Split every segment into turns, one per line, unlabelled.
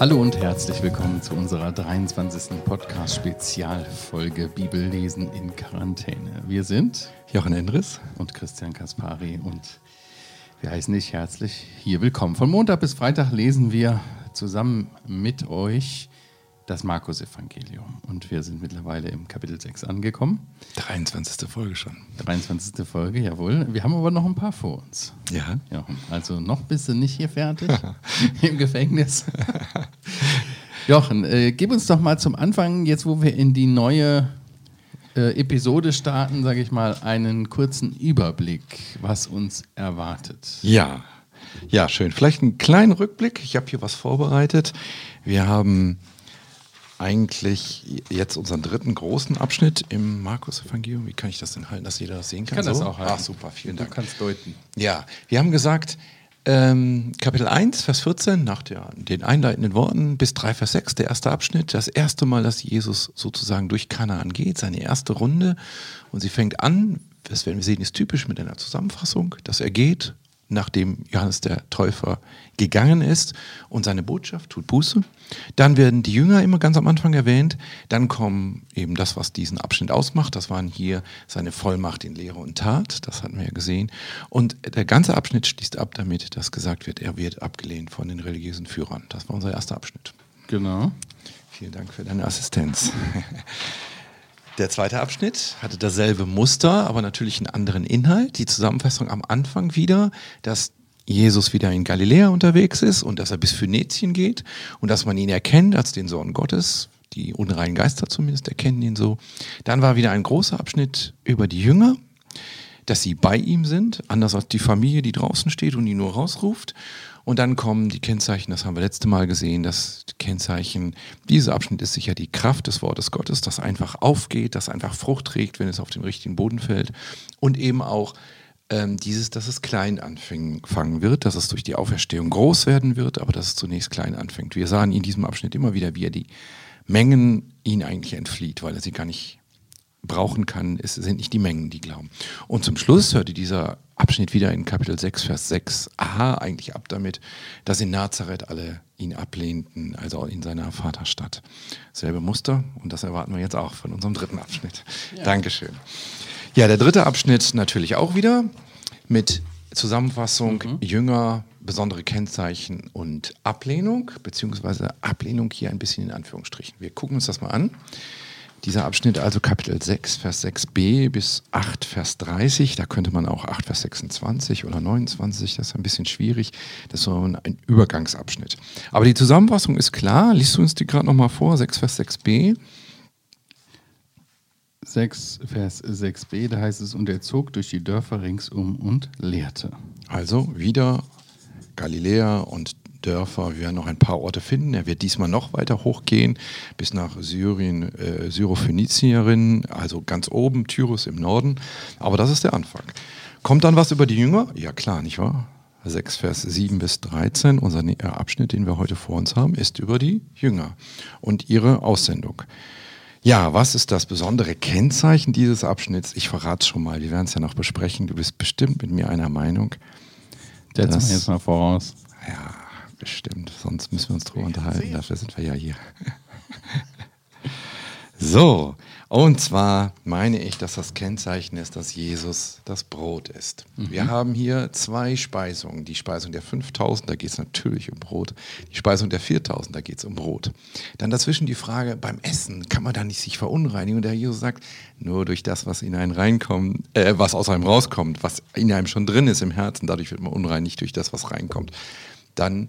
Hallo und herzlich willkommen zu unserer 23. Podcast-Spezialfolge Bibellesen in Quarantäne. Wir sind
Jochen Endres
und Christian Kaspari und wir heißen dich herzlich hier willkommen. Von Montag bis Freitag lesen wir zusammen mit euch das Markus-Evangelium. Und wir sind mittlerweile im Kapitel 6 angekommen.
23. Folge schon.
23. Folge, jawohl. Wir haben aber noch ein paar vor uns.
Ja.
ja also noch bist du nicht hier fertig im Gefängnis. Jochen, äh, gib uns doch mal zum Anfang, jetzt wo wir in die neue äh, Episode starten, sage ich mal, einen kurzen Überblick, was uns erwartet.
Ja, ja, schön. Vielleicht einen kleinen Rückblick. Ich habe hier was vorbereitet. Wir haben eigentlich jetzt unseren dritten großen Abschnitt im Markus-Evangelium. Wie kann ich das denn halten, dass jeder das sehen kann?
Ich kann so? das auch halten.
Ach, super, vielen Dank.
Du kannst deuten.
Ja, wir haben gesagt, ähm, Kapitel 1, Vers 14, nach der, den einleitenden Worten bis 3, Vers 6, der erste Abschnitt, das erste Mal, dass Jesus sozusagen durch Kanaan geht, seine erste Runde. Und sie fängt an, das werden wir sehen, ist typisch mit einer Zusammenfassung, dass er geht nachdem Johannes der Täufer gegangen ist und seine Botschaft tut Buße. Dann werden die Jünger immer ganz am Anfang erwähnt. Dann kommen eben das, was diesen Abschnitt ausmacht. Das waren hier seine Vollmacht in Lehre und Tat. Das hatten wir ja gesehen. Und der ganze Abschnitt schließt ab damit, dass gesagt wird, er wird abgelehnt von den religiösen Führern. Das war unser erster Abschnitt.
Genau.
Vielen Dank für deine Assistenz. Der zweite Abschnitt hatte dasselbe Muster, aber natürlich einen anderen Inhalt. Die Zusammenfassung am Anfang wieder, dass Jesus wieder in Galiläa unterwegs ist und dass er bis Phönizien geht und dass man ihn erkennt als den Sohn Gottes. Die unreinen Geister zumindest erkennen ihn so. Dann war wieder ein großer Abschnitt über die Jünger, dass sie bei ihm sind, anders als die Familie, die draußen steht und ihn nur rausruft. Und dann kommen die Kennzeichen, das haben wir letzte Mal gesehen, das Kennzeichen, dieser Abschnitt ist sicher die Kraft des Wortes Gottes, das einfach aufgeht, das einfach Frucht trägt, wenn es auf den richtigen Boden fällt. Und eben auch ähm, dieses, dass es klein anfangen wird, dass es durch die Auferstehung groß werden wird, aber dass es zunächst klein anfängt. Wir sahen in diesem Abschnitt immer wieder, wie er die Mengen ihn eigentlich entflieht, weil er sie gar nicht brauchen kann, es sind nicht die Mengen, die glauben. Und zum Schluss hörte dieser Abschnitt wieder in Kapitel 6, Vers 6 aha, eigentlich ab damit, dass in Nazareth alle ihn ablehnten, also in seiner Vaterstadt. Selbe Muster und das erwarten wir jetzt auch von unserem dritten Abschnitt. Ja. Dankeschön. Ja, der dritte Abschnitt natürlich auch wieder mit Zusammenfassung mhm. Jünger, besondere Kennzeichen und Ablehnung, beziehungsweise Ablehnung hier ein bisschen in Anführungsstrichen. Wir gucken uns das mal an. Dieser Abschnitt, also Kapitel 6, Vers 6b bis 8, Vers 30, da könnte man auch 8, Vers 26 oder 29, das ist ein bisschen schwierig. Das ist so ein Übergangsabschnitt. Aber die Zusammenfassung ist klar. Liest du uns die gerade nochmal vor? 6, Vers 6b.
6, Vers 6b, da heißt es, und er zog durch die Dörfer ringsum und lehrte.
Also wieder Galiläa und Dörfer. Wir werden noch ein paar Orte finden. Er wird diesmal noch weiter hochgehen, bis nach Syrien, äh, Syrophönizierin, also ganz oben, Tyrus im Norden. Aber das ist der Anfang. Kommt dann was über die Jünger? Ja klar, nicht wahr? 6, Vers 7 bis 13, unser äh, Abschnitt, den wir heute vor uns haben, ist über die Jünger und ihre Aussendung. Ja, was ist das besondere Kennzeichen dieses Abschnitts? Ich verrate es schon mal, wir werden es ja noch besprechen. Du bist bestimmt mit mir einer Meinung.
Setz mal jetzt mal voraus.
Ja, Bestimmt, sonst müssen wir uns drüber unterhalten. Dafür sind wir ja hier. so, und zwar meine ich, dass das Kennzeichen ist, dass Jesus das Brot ist. Mhm. Wir haben hier zwei Speisungen. Die Speisung der 5000, da geht es natürlich um Brot. Die Speisung der 4000, da geht es um Brot. Dann dazwischen die Frage, beim Essen kann man da nicht sich verunreinigen? Und der Jesus sagt, nur durch das, was in einen reinkommt, äh, was aus einem rauskommt, was in einem schon drin ist im Herzen, dadurch wird man unrein, nicht durch das, was reinkommt. Dann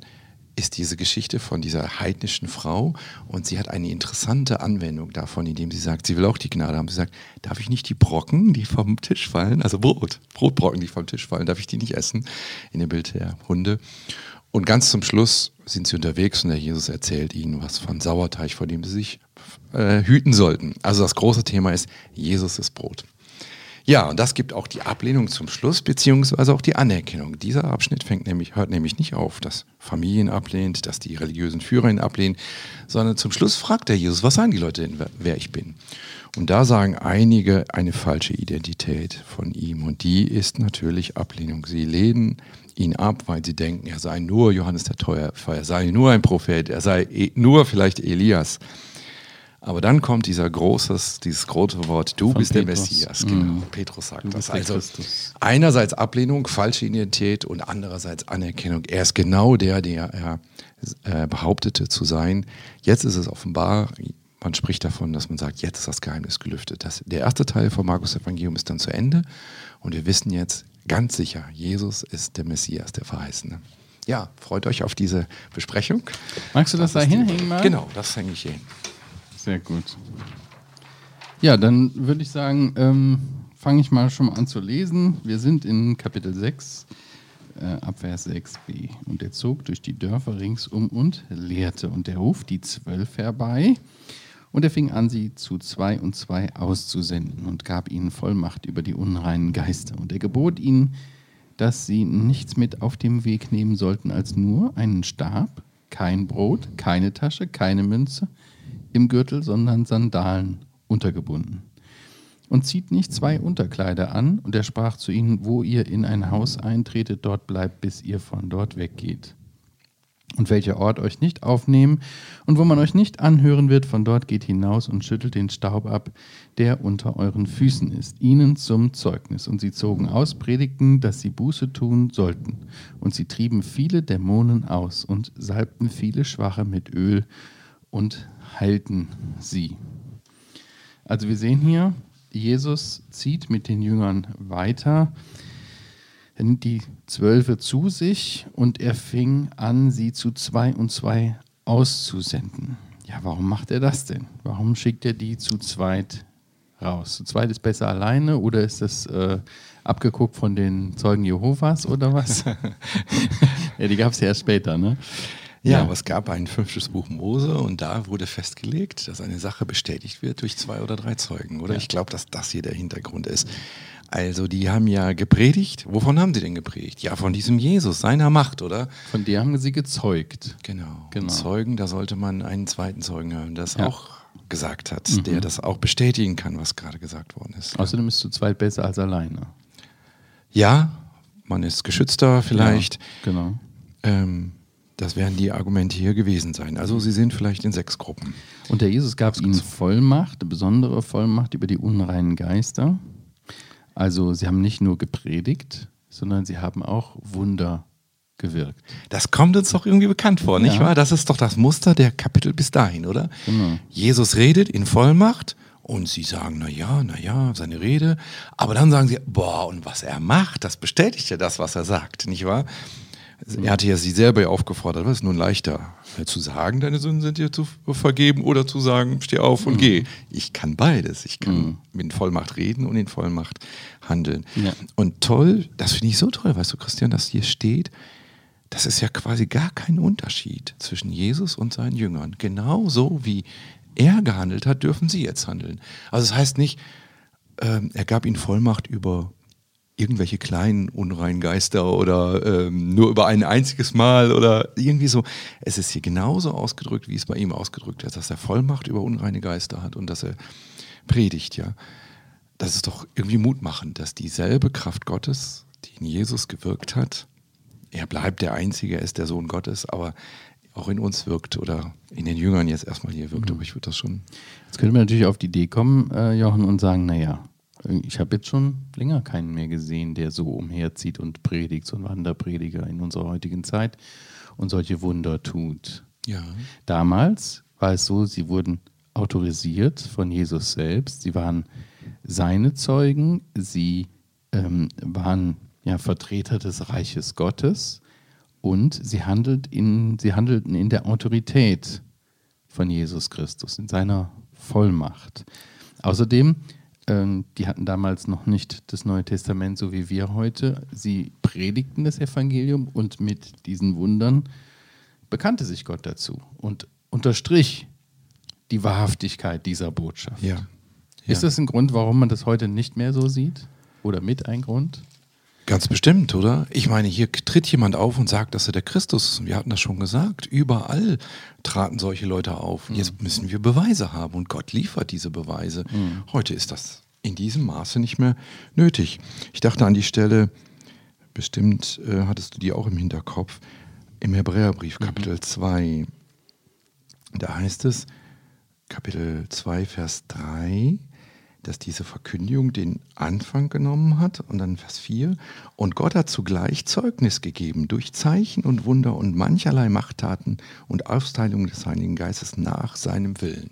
ist diese Geschichte von dieser heidnischen Frau und sie hat eine interessante Anwendung davon, indem sie sagt, sie will auch die Gnade haben. Sie sagt, darf ich nicht die Brocken, die vom Tisch fallen, also Brot, Brotbrocken, die vom Tisch fallen, darf ich die nicht essen? In dem Bild der Hunde. Und ganz zum Schluss sind sie unterwegs und der Jesus erzählt ihnen was von Sauerteig, vor dem sie sich äh, hüten sollten. Also das große Thema ist, Jesus ist Brot. Ja, und das gibt auch die Ablehnung zum Schluss, beziehungsweise auch die Anerkennung. Dieser Abschnitt fängt nämlich, hört nämlich nicht auf, dass Familien ablehnt, dass die religiösen Führer ihn ablehnen, sondern zum Schluss fragt der Jesus, was sagen die Leute denn, wer ich bin? Und da sagen einige eine falsche Identität von ihm. Und die ist natürlich Ablehnung. Sie lehnen ihn ab, weil sie denken, er sei nur Johannes der Täufer, er sei nur ein Prophet, er sei e, nur vielleicht Elias. Aber dann kommt dieser großes, dieses große Wort, du Von bist Petrus. der Messias. Genau. Mhm. Petrus sagt das. Also einerseits Ablehnung, falsche Identität und andererseits Anerkennung. Er ist genau der, der er äh, behauptete zu sein. Jetzt ist es offenbar. Man spricht davon, dass man sagt, jetzt ist das Geheimnis gelüftet. Das, der erste Teil vom Markus Evangelium ist dann zu Ende und wir wissen jetzt ganz sicher, Jesus ist der Messias, der Verheißene. Ja, freut euch auf diese Besprechung.
Magst du das, das da hinhängen?
Genau, das hänge ich hier hin.
Sehr gut. Ja, dann würde ich sagen, ähm, fange ich mal schon mal an zu lesen. Wir sind in Kapitel 6, äh, Abvers 6b. Und er zog durch die Dörfer ringsum und lehrte. Und er ruft die Zwölf herbei. Und er fing an, sie zu zwei und zwei auszusenden und gab ihnen Vollmacht über die unreinen Geister. Und er gebot ihnen, dass sie nichts mit auf dem Weg nehmen sollten als nur einen Stab, kein Brot, keine Tasche, keine Münze im Gürtel, sondern Sandalen untergebunden. Und zieht nicht zwei Unterkleider an, und er sprach zu ihnen, wo ihr in ein Haus eintretet, dort bleibt, bis ihr von dort weggeht. Und welcher Ort euch nicht aufnehmen und wo man euch nicht anhören wird, von dort geht hinaus und schüttelt den Staub ab, der unter euren Füßen ist, ihnen zum Zeugnis. Und sie zogen aus, predigten, dass sie Buße tun sollten. Und sie trieben viele Dämonen aus und salbten viele Schwache mit Öl und halten sie. Also wir sehen hier, Jesus zieht mit den Jüngern weiter. Er nimmt die Zwölfe zu sich und er fing an, sie zu zwei und zwei auszusenden. Ja, warum macht er das denn? Warum schickt er die zu zweit raus? Zu zweit ist besser alleine oder ist das äh, abgeguckt von den Zeugen Jehovas oder was? ja, die gab es ja erst später, ne?
Ja, ja, aber es gab ein fünftes Buch Mose und da wurde festgelegt, dass eine Sache bestätigt wird durch zwei oder drei Zeugen. Oder ja. ich glaube, dass das hier der Hintergrund ist. Also die haben ja gepredigt. Wovon haben sie denn gepredigt? Ja, von diesem Jesus, seiner Macht, oder?
Von der haben sie gezeugt.
Genau. genau. Zeugen, da sollte man einen zweiten Zeugen hören, der das ja. auch gesagt hat, mhm. der das auch bestätigen kann, was gerade gesagt worden ist.
Außerdem ist zu zweit besser als alleine.
Ja, man ist geschützter vielleicht. Ja,
genau.
Ähm, das werden die Argumente hier gewesen sein. Also sie sind vielleicht in sechs Gruppen.
Und der Jesus gab ihnen Vollmacht, eine besondere Vollmacht über die unreinen Geister. Also sie haben nicht nur gepredigt, sondern sie haben auch Wunder gewirkt.
Das kommt uns doch irgendwie bekannt vor, ja. nicht wahr? Das ist doch das Muster der Kapitel bis dahin, oder? Genau. Jesus redet in Vollmacht und sie sagen, na ja, na ja, seine Rede. Aber dann sagen sie, boah, und was er macht, das bestätigt ja das, was er sagt, nicht wahr? Er hatte ja sie selber aufgefordert, was ist nun leichter, zu sagen, deine Sünden sind dir zu vergeben oder zu sagen, steh auf und mhm. geh. Ich kann beides. Ich kann mhm. mit Vollmacht reden und in Vollmacht handeln. Ja. Und toll, das finde ich so toll, weißt du, Christian, dass hier steht, das ist ja quasi gar kein Unterschied zwischen Jesus und seinen Jüngern. Genauso wie er gehandelt hat, dürfen sie jetzt handeln. Also es das heißt nicht, ähm, er gab ihnen Vollmacht über irgendwelche kleinen unreinen Geister oder ähm, nur über ein einziges Mal oder irgendwie so. Es ist hier genauso ausgedrückt, wie es bei ihm ausgedrückt ist, dass er Vollmacht über unreine Geister hat und dass er predigt, ja. Das ist doch irgendwie mutmachend, dass dieselbe Kraft Gottes, die in Jesus gewirkt hat, er bleibt der Einzige, er ist der Sohn Gottes, aber auch in uns wirkt oder in den Jüngern jetzt erstmal hier wirkt. Mhm. Aber ich würde das schon.
Jetzt könnte man natürlich auf die Idee kommen, äh, Jochen, und sagen, naja, ich habe jetzt schon länger keinen mehr gesehen, der so umherzieht und predigt, so ein Wanderprediger in unserer heutigen Zeit und solche Wunder tut.
Ja.
Damals war es so, sie wurden autorisiert von Jesus selbst, sie waren seine Zeugen, sie ähm, waren ja, Vertreter des Reiches Gottes und sie, handelt in, sie handelten in der Autorität von Jesus Christus, in seiner Vollmacht. Außerdem ähm, die hatten damals noch nicht das Neue Testament, so wie wir heute. Sie predigten das Evangelium und mit diesen Wundern bekannte sich Gott dazu und unterstrich die Wahrhaftigkeit dieser Botschaft.
Ja. Ja.
Ist das ein Grund, warum man das heute nicht mehr so sieht? Oder mit ein Grund?
Ganz bestimmt, oder? Ich meine, hier tritt jemand auf und sagt, dass er der Christus ist. Und wir hatten das schon gesagt. Überall traten solche Leute auf.
Mhm.
Jetzt müssen wir Beweise haben und Gott liefert diese Beweise.
Mhm.
Heute ist das in diesem Maße nicht mehr nötig. Ich dachte an die Stelle, bestimmt äh, hattest du die auch im Hinterkopf, im Hebräerbrief,
Mhm.
Kapitel 2. Da heißt es, Kapitel 2, Vers 3, dass diese Verkündigung den Anfang genommen hat und dann Vers 4. Und Gott hat zugleich Zeugnis gegeben durch Zeichen und Wunder und mancherlei Machttaten und Austeilung des Heiligen Geistes nach seinem Willen.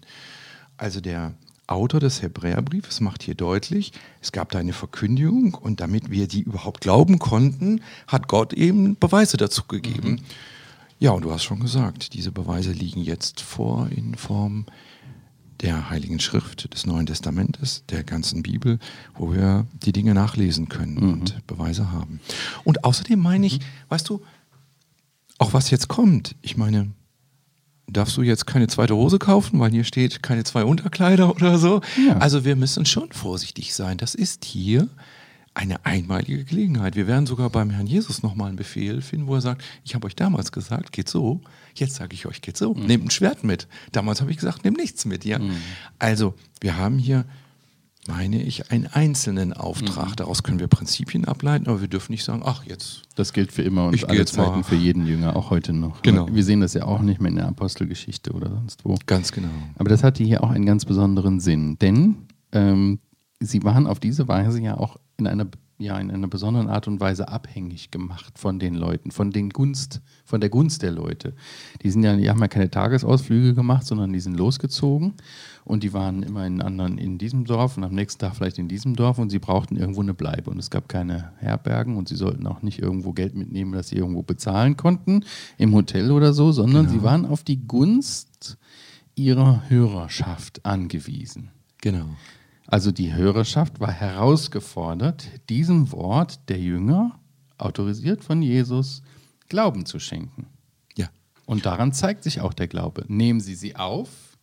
Also der Autor des Hebräerbriefes macht hier deutlich, es gab da eine Verkündigung und damit wir die überhaupt glauben konnten, hat Gott eben Beweise dazu gegeben. Ja, und du hast schon gesagt, diese Beweise liegen jetzt vor in Form der Heiligen Schrift des Neuen Testamentes, der ganzen Bibel, wo wir die Dinge nachlesen können und Beweise haben. Und außerdem meine ich, weißt du, auch was jetzt kommt, ich meine, darfst du jetzt keine zweite Hose kaufen, weil hier steht keine zwei Unterkleider oder so.
Ja.
Also wir müssen schon vorsichtig sein. Das ist hier eine einmalige Gelegenheit. Wir werden sogar beim Herrn Jesus nochmal einen Befehl finden, wo er sagt, ich habe euch damals gesagt, geht so, jetzt sage ich euch, geht so, nehmt ein Schwert mit. Damals habe ich gesagt, nehmt nichts mit. Ja? Also wir haben hier, meine ich, einen einzelnen Auftrag. Daraus können wir Prinzipien ableiten, aber wir dürfen nicht sagen, ach jetzt
Das gilt für immer und
Ich
alle
jetzt mal-
Zeiten für jeden Jünger, auch heute noch.
Genau.
Wir sehen das ja auch nicht mehr in der Apostelgeschichte oder sonst wo.
ganz genau.
Aber das hatte hier auch einen ganz besonderen Sinn, denn ähm, sie waren auf diese Weise ja auch in einer, ja, in einer besonderen Art und Weise abhängig gemacht von den Leuten, von, den Gunst, von der Gunst der Leute. Die, sind ja, die haben ja keine Tagesausflüge gemacht, sondern die sind losgezogen und die waren immer in anderen in diesem Dorf und am nächsten Tag vielleicht in diesem Dorf und sie brauchten irgendwo eine Bleibe und es gab keine Herbergen und sie sollten auch nicht irgendwo Geld mitnehmen, das sie irgendwo bezahlen konnten im Hotel oder so, sondern sie waren auf die Gunst ihrer Hörerschaft angewiesen.
Genau.
Also die Hörerschaft war herausgefordert, diesem Wort der Jünger, autorisiert von Jesus, Glauben zu schenken.
Ja.
Und daran zeigt sich auch der Glaube. Nehmen Sie sie auf,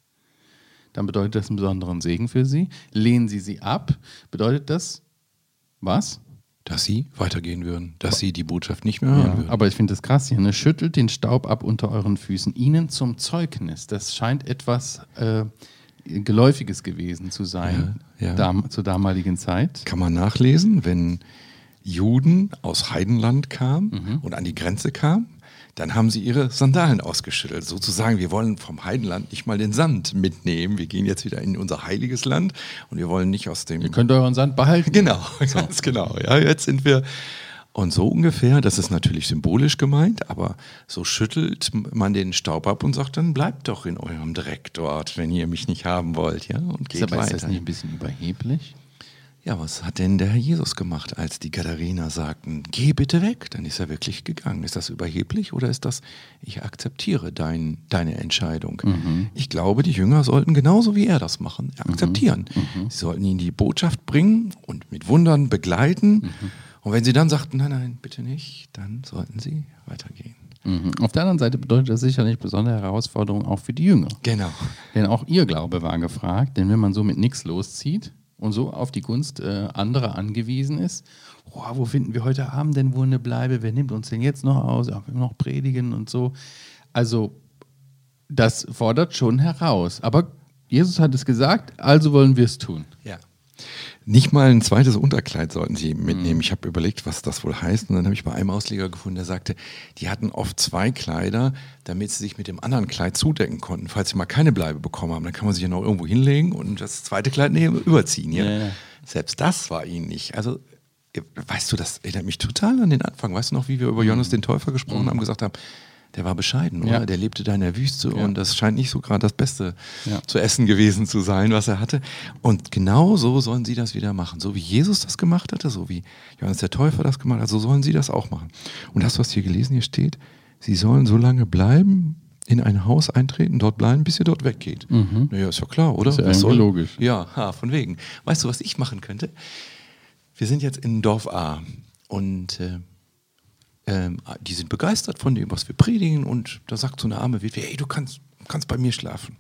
dann bedeutet das einen besonderen Segen für Sie. Lehnen Sie sie ab, bedeutet das was?
Dass sie weitergehen würden, dass sie die Botschaft nicht mehr hören
Ja,
würden.
aber ich finde das krass hier. Ne? Schüttelt den Staub ab unter euren Füßen, ihnen zum Zeugnis. Das scheint etwas äh, Geläufiges gewesen zu sein
Ja, ja.
dam zur damaligen Zeit.
Kann man nachlesen, wenn Juden aus Heidenland kamen
Mhm.
und an die Grenze kamen, dann haben sie ihre Sandalen ausgeschüttelt. Sozusagen, wir wollen vom Heidenland nicht mal den Sand mitnehmen. Wir gehen jetzt wieder in unser heiliges Land und wir wollen nicht aus dem
Ihr könnt euren Sand behalten.
Genau, ganz genau. Ja, jetzt sind wir. Und so ungefähr, das ist natürlich symbolisch gemeint, aber so schüttelt man den Staub ab und sagt, dann bleibt doch in eurem Dreck dort, wenn ihr mich nicht haben wollt, ja, und geht
aber ist
weiter.
das nicht ein bisschen überheblich?
Ja, was hat denn der Herr Jesus gemacht, als die Gadarener sagten, geh bitte weg? Dann ist er wirklich gegangen. Ist das überheblich oder ist das, ich akzeptiere dein, deine Entscheidung? Ich glaube, die Jünger sollten genauso wie er das machen, akzeptieren. Sie sollten ihn die Botschaft bringen und mit Wundern begleiten. Und wenn sie dann sagten, nein, nein, bitte nicht, dann sollten sie weitergehen.
Mhm. Auf der anderen Seite bedeutet das sicherlich besondere Herausforderung auch für die Jünger.
Genau.
Denn auch ihr Glaube war gefragt, denn wenn man so mit nichts loszieht und so auf die Gunst äh, anderer angewiesen ist, oh, wo finden wir heute Abend denn wohl eine Bleibe? Wer nimmt uns denn jetzt noch aus? Ja, noch predigen und so. Also, das fordert schon heraus. Aber Jesus hat es gesagt, also wollen wir es tun.
Ja. Nicht mal ein zweites Unterkleid sollten sie mitnehmen. Ich habe überlegt, was das wohl heißt. Und dann habe ich bei einem Ausleger gefunden, der sagte, die hatten oft zwei Kleider, damit sie sich mit dem anderen Kleid zudecken konnten. Falls sie mal keine Bleibe bekommen haben, dann kann man sich ja noch irgendwo hinlegen und das zweite Kleid nehmen, überziehen. Ja?
Ja.
Selbst das war ihnen nicht. Also, weißt du, das erinnert mich total an den Anfang. Weißt du noch, wie wir über Johannes den Täufer gesprochen haben, gesagt haben, der war bescheiden, oder?
Ja.
Der lebte da in der Wüste
Ja.
und das scheint nicht so gerade das Beste
Ja.
zu essen gewesen zu sein, was er hatte. Und genau so sollen sie das wieder machen. So wie Jesus das gemacht hatte, so wie Johannes der Täufer das gemacht hat, so sollen sie das auch machen. Und du was hier gelesen? Hier steht, sie sollen so lange bleiben, in ein Haus eintreten, dort bleiben, bis ihr dort weggeht. Naja, ist ja klar, oder?
Ist ja
Was
irgendwie logisch.
Ja, ha, von wegen. Weißt du, was ich machen könnte? Wir sind jetzt in Dorf A und äh, ähm, die sind begeistert von dem, was wir predigen und da sagt so eine arme Witwe, hey, du kannst, kannst bei mir schlafen.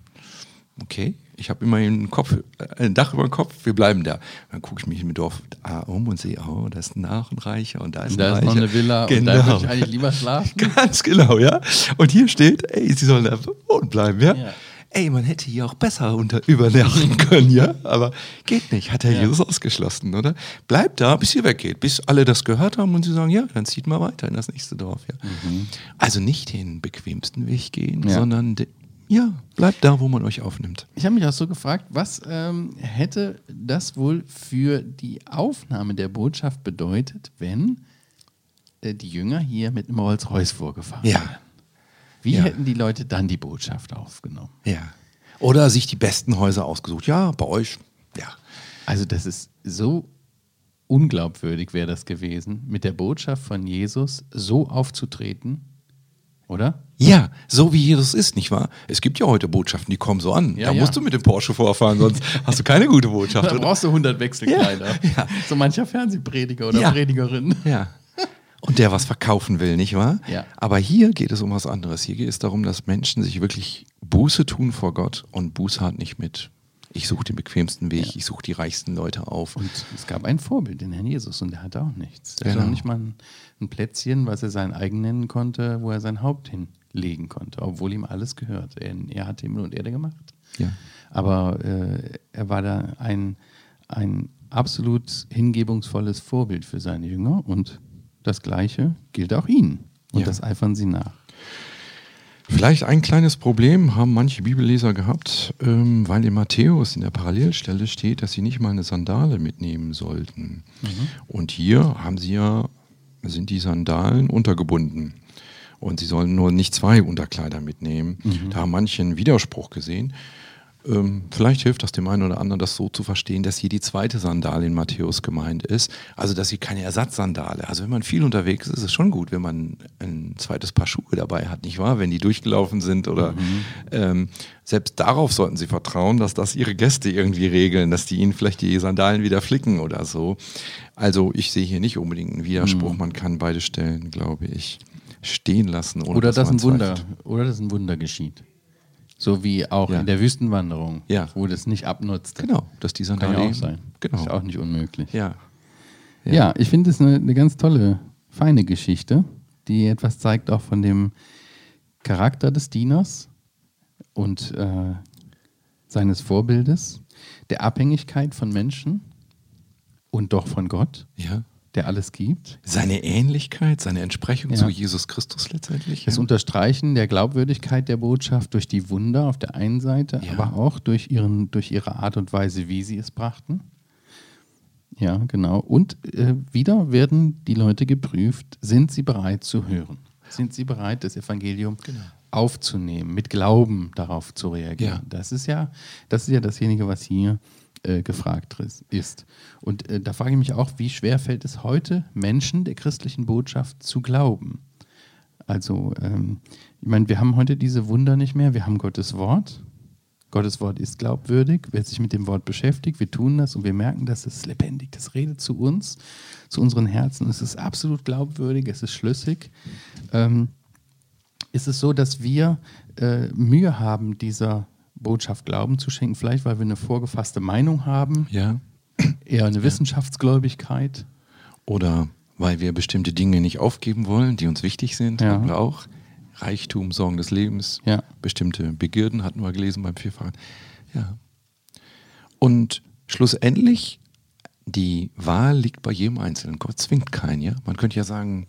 okay, ich habe immerhin einen Kopf, äh, ein Dach über dem Kopf, wir bleiben da. Dann gucke ich mich im Dorf um und sehe, oh, da ist ein Nach- und und da ist,
da
ein
ist noch eine Villa
genau.
und da würde ich eigentlich lieber schlafen.
Ganz genau, ja. Und hier steht, ey, sie sollen da wohnen bleiben, ja?
Ja.
Ey, man hätte hier auch besser unter übernachten können, ja? Aber geht nicht, hat Herr
Ja.
Jesus ausgeschlossen, oder? Bleibt da, bis ihr weggeht, bis alle das gehört haben und sie sagen, ja, dann zieht mal weiter in das nächste Dorf, ja. Also nicht den bequemsten Weg gehen,
Ja.
sondern de, ja, bleibt da, wo man euch aufnimmt.
Ich habe mich auch so gefragt, was ähm, hätte das wohl für die Aufnahme der Botschaft bedeutet, wenn äh, die Jünger hier mit einem Rolls-Royce vorgefahren
Ja.
wären? Wie
Ja.
hätten die Leute dann die Botschaft aufgenommen?
Ja. Oder sich die besten Häuser ausgesucht. Ja, bei euch, ja.
Also das ist so unglaubwürdig wäre das gewesen, mit der Botschaft von Jesus so aufzutreten, oder?
Ja, so wie Jesus ist, nicht wahr? Es gibt ja heute Botschaften, die kommen so an.
Ja,
da
ja.
musst du mit dem Porsche vorfahren, sonst hast du keine gute Botschaft.
Da brauchst du 100 Wechselkleider.
Ja.
So mancher Fernsehprediger oder. Predigerin.
Ja. Und der was verkaufen will, nicht wahr?
Ja.
Aber hier geht es um was anderes. Hier geht es darum, dass Menschen sich wirklich Buße tun vor Gott und Buße hat nicht mit, ich suche den bequemsten Weg, ich suche die reichsten Leute auf.
Und es gab ein Vorbild, den Herrn Jesus, und der hatte auch nichts. Der hatte
Genau.
auch nicht mal ein, ein Plätzchen, was er sein eigen nennen konnte, wo er sein Haupt hinlegen konnte, obwohl ihm alles gehört. Er, er hat Himmel und Erde gemacht.
Ja.
Aber äh, er war da ein, ein absolut hingebungsvolles Vorbild für seine Jünger und das Gleiche gilt auch ihnen. Und
Ja.
das eifern sie nach.
Vielleicht ein kleines Problem haben manche Bibelleser gehabt, ähm, weil in Matthäus in der Parallelstelle steht, dass sie nicht mal eine Sandale mitnehmen sollten. Und hier haben sie ja, sind die Sandalen untergebunden. Und sie sollen nur nicht zwei Unterkleider mitnehmen. Da haben manche einen Widerspruch gesehen. Ähm, vielleicht hilft das dem einen oder anderen, das so zu verstehen, dass hier die zweite Sandale in Matthäus gemeint ist. Also, dass sie keine Ersatzsandale. Also, wenn man viel unterwegs ist, ist es schon gut, wenn man ein zweites Paar Schuhe dabei hat, nicht wahr? Wenn die durchgelaufen sind oder ähm, selbst darauf sollten sie vertrauen, dass das ihre Gäste irgendwie regeln, dass die ihnen vielleicht die Sandalen wieder flicken oder so. Also, ich sehe hier nicht unbedingt einen Widerspruch. Man kann beide Stellen, glaube ich, stehen lassen.
Oder dass
man
ein Wunder, oder dass ein Wunder geschieht. So wie auch
Ja.
in der Wüstenwanderung,
Ja.
wo das nicht abnutzt.
Genau, dass die
Kann
Sandale
ja auch sein.
Genau.
Ist auch nicht unmöglich.
Ja.
Ja, ich finde es eine, eine ganz tolle, feine Geschichte, die etwas zeigt auch von dem Charakter des Dieners und äh, seines Vorbildes, der Abhängigkeit von Menschen und doch von Gott,
Ja.
Der alles gibt.
Seine Ähnlichkeit, seine Entsprechung
Ja.
zu Jesus Christus letztendlich.
Das
ja.
Unterstreichen der Glaubwürdigkeit der Botschaft durch die Wunder auf der einen Seite,
Ja.
aber auch durch, ihren, durch ihre Art und Weise, wie sie es brachten. Ja, genau. Und äh, wieder werden die Leute geprüft, sind sie bereit zu hören? Sind sie bereit, das Evangelium aufzunehmen, mit Glauben darauf zu reagieren? Das ist ja, das ist ja dasjenige, was hier äh, gefragt is- ist. Und äh, da frage ich mich auch, wie schwer fällt es heute, Menschen der christlichen Botschaft zu glauben? Also, ähm, ich meine, wir haben heute diese Wunder nicht mehr. Wir haben Gottes Wort. Gottes Wort ist glaubwürdig. Wer sich mit dem Wort beschäftigt, wir tun das und wir merken, dass es lebendig, das redet zu uns, zu unseren Herzen. Es ist absolut glaubwürdig, es ist schlüssig. Ähm, ist es so, dass wir äh, Mühe haben, dieser Botschaft Glauben zu schenken, vielleicht weil wir eine vorgefasste Meinung haben,
ja.
eher eine Wissenschaftsgläubigkeit.
Oder weil wir bestimmte Dinge nicht aufgeben wollen, die uns wichtig sind.
Ja.
Oder auch Reichtum, Sorgen des Lebens,
Ja.
bestimmte Begierden hatten wir gelesen beim Vierfahren. Ja. Und schlussendlich, die Wahl liegt bei jedem Einzelnen. Gott zwingt keinen, ja. Man könnte ja sagen,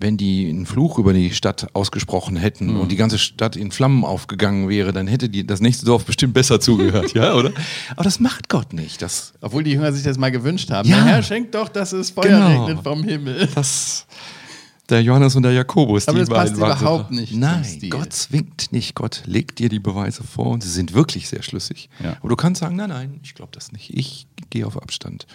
wenn die einen Fluch über die Stadt ausgesprochen hätten
Mhm.
und die ganze Stadt in Flammen aufgegangen wäre, dann hätte die, das nächste Dorf bestimmt besser zugehört, ja, oder? Aber das macht Gott nicht. Das,
Obwohl die Jünger sich das mal gewünscht haben.
Ja.
Der Herr schenkt doch, dass es Feuer
Genau.
regnet vom Himmel.
das der Johannes und der Jakobus,
Aber
die
das passt überhaupt nicht
Nein. Gott zwingt nicht. Gott legt dir die Beweise vor und sie sind wirklich sehr schlüssig.
Ja.
Aber du kannst sagen, nein, nein, ich glaube das nicht. Ich gehe auf Abstand.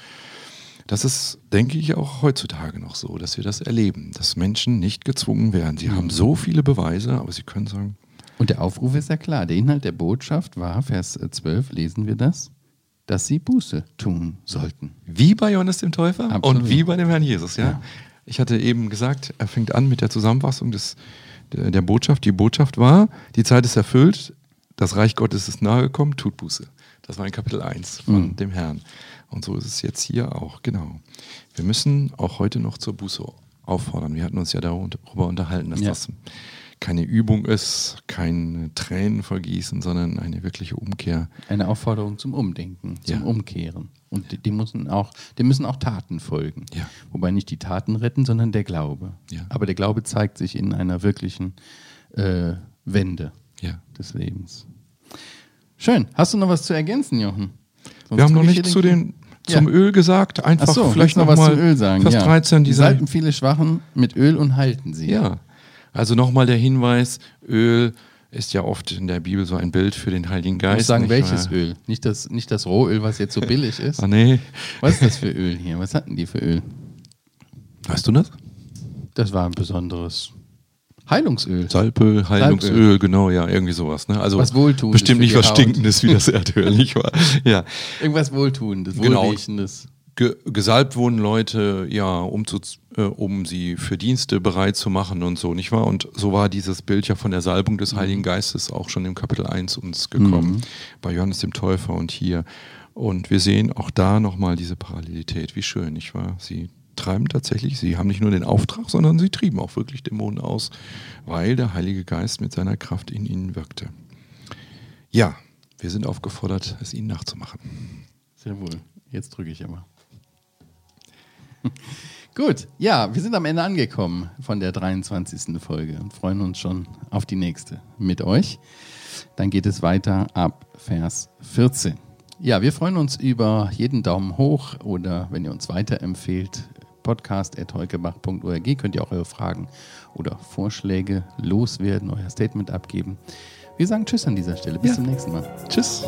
Das ist, denke ich, auch heutzutage noch so, dass wir das erleben, dass Menschen nicht gezwungen werden.
Mhm.
Sie haben so viele Beweise, aber sie können sagen,
Und der Aufruf ist ja klar. Der Inhalt der Botschaft war, Vers äh, 12, lesen wir das, dass sie Buße tun sollten.
wie bei Johannes dem Täufer
Absolut.
und wie bei dem Herrn Jesus. Ja?
Ja.
Ich hatte eben gesagt, er fängt an mit der Zusammenfassung des, der, der Botschaft. Die Botschaft war, die Zeit ist erfüllt, das Reich Gottes ist nahe gekommen, tut Buße. Das war in Kapitel 1 von
Mhm.
dem Herrn. Und so ist es jetzt hier auch, genau. Wir müssen auch heute noch zur Buße auffordern. Wir hatten uns ja darüber unterhalten, dass
Ja.
das keine Übung ist, kein Tränen vergießen, sondern eine wirkliche Umkehr.
Eine Aufforderung zum Umdenken, zum
Ja.
Umkehren. Und die, die müssen auch, dem müssen auch Taten folgen.
Ja.
Wobei nicht die Taten retten, sondern der Glaube.
Ja.
Aber der Glaube zeigt sich in einer wirklichen äh, Wende
Ja.
des Lebens. Schön. Hast du noch was zu ergänzen, Jochen? Sonst
Wir haben noch
ich
nicht zu
den-
zum
Ja.
Öl gesagt. Einfach
Ach so,
vielleicht
noch
noch
was
mal
zum Öl sagen.
Vers
ja.
13, dieser
Salben viele Schwachen mit Öl und halten sie.
Ja, also nochmal der Hinweis, Öl ist ja oft in der Bibel so ein Bild für den Heiligen
Ich
Geist.
muss sagen, welches
wahr?
Öl? Nicht das, nicht das Rohöl, was jetzt so billig ist.
Ah nee,
Was ist das für Öl hier? Was hatten die für Öl?
weißt du das?
Das war ein besonderes Heilungsöl.
Salböl, Heilungsöl, genau, ja, irgendwie sowas. Ne? Also
Was Wohltuendes
bestimmt nicht was
Haut.
Stinkendes wie das Erdöl, nicht wahr? Ja,
Irgendwas Wohltuendes,
Genau.
Wohlriechendes.
Ge gesalbt wurden Leute, ja, um, zu, äh, um sie für Dienste bereit zu machen und so, nicht wahr? Und so war dieses Bild ja von der Salbung des Heiligen Geistes auch schon im Kapitel 1 uns gekommen, bei Johannes dem Täufer und hier. Und wir sehen auch da nochmal diese Parallelität. Wie schön, nicht wahr? Sie treiben tatsächlich, sie haben nicht nur den Auftrag, sondern sie trieben auch wirklich Dämonen aus, weil der Heilige Geist mit seiner Kraft in ihnen wirkte. Ja, wir sind aufgefordert, es ihnen nachzumachen.
Sehr wohl. Jetzt drücke ich aber. Gut, ja, wir sind am Ende angekommen von der 23. Folge und freuen uns schon auf die nächste mit euch. Dann geht es weiter ab Vers 14. Ja, wir freuen uns über jeden Daumen hoch oder wenn ihr uns weiterempfehlt, podcast.heukebach.org könnt ihr auch eure Fragen oder Vorschläge loswerden, euer Statement abgeben. Wir sagen Tschüss an dieser Stelle. Bis
Ja.
zum nächsten Mal.
Tschüss.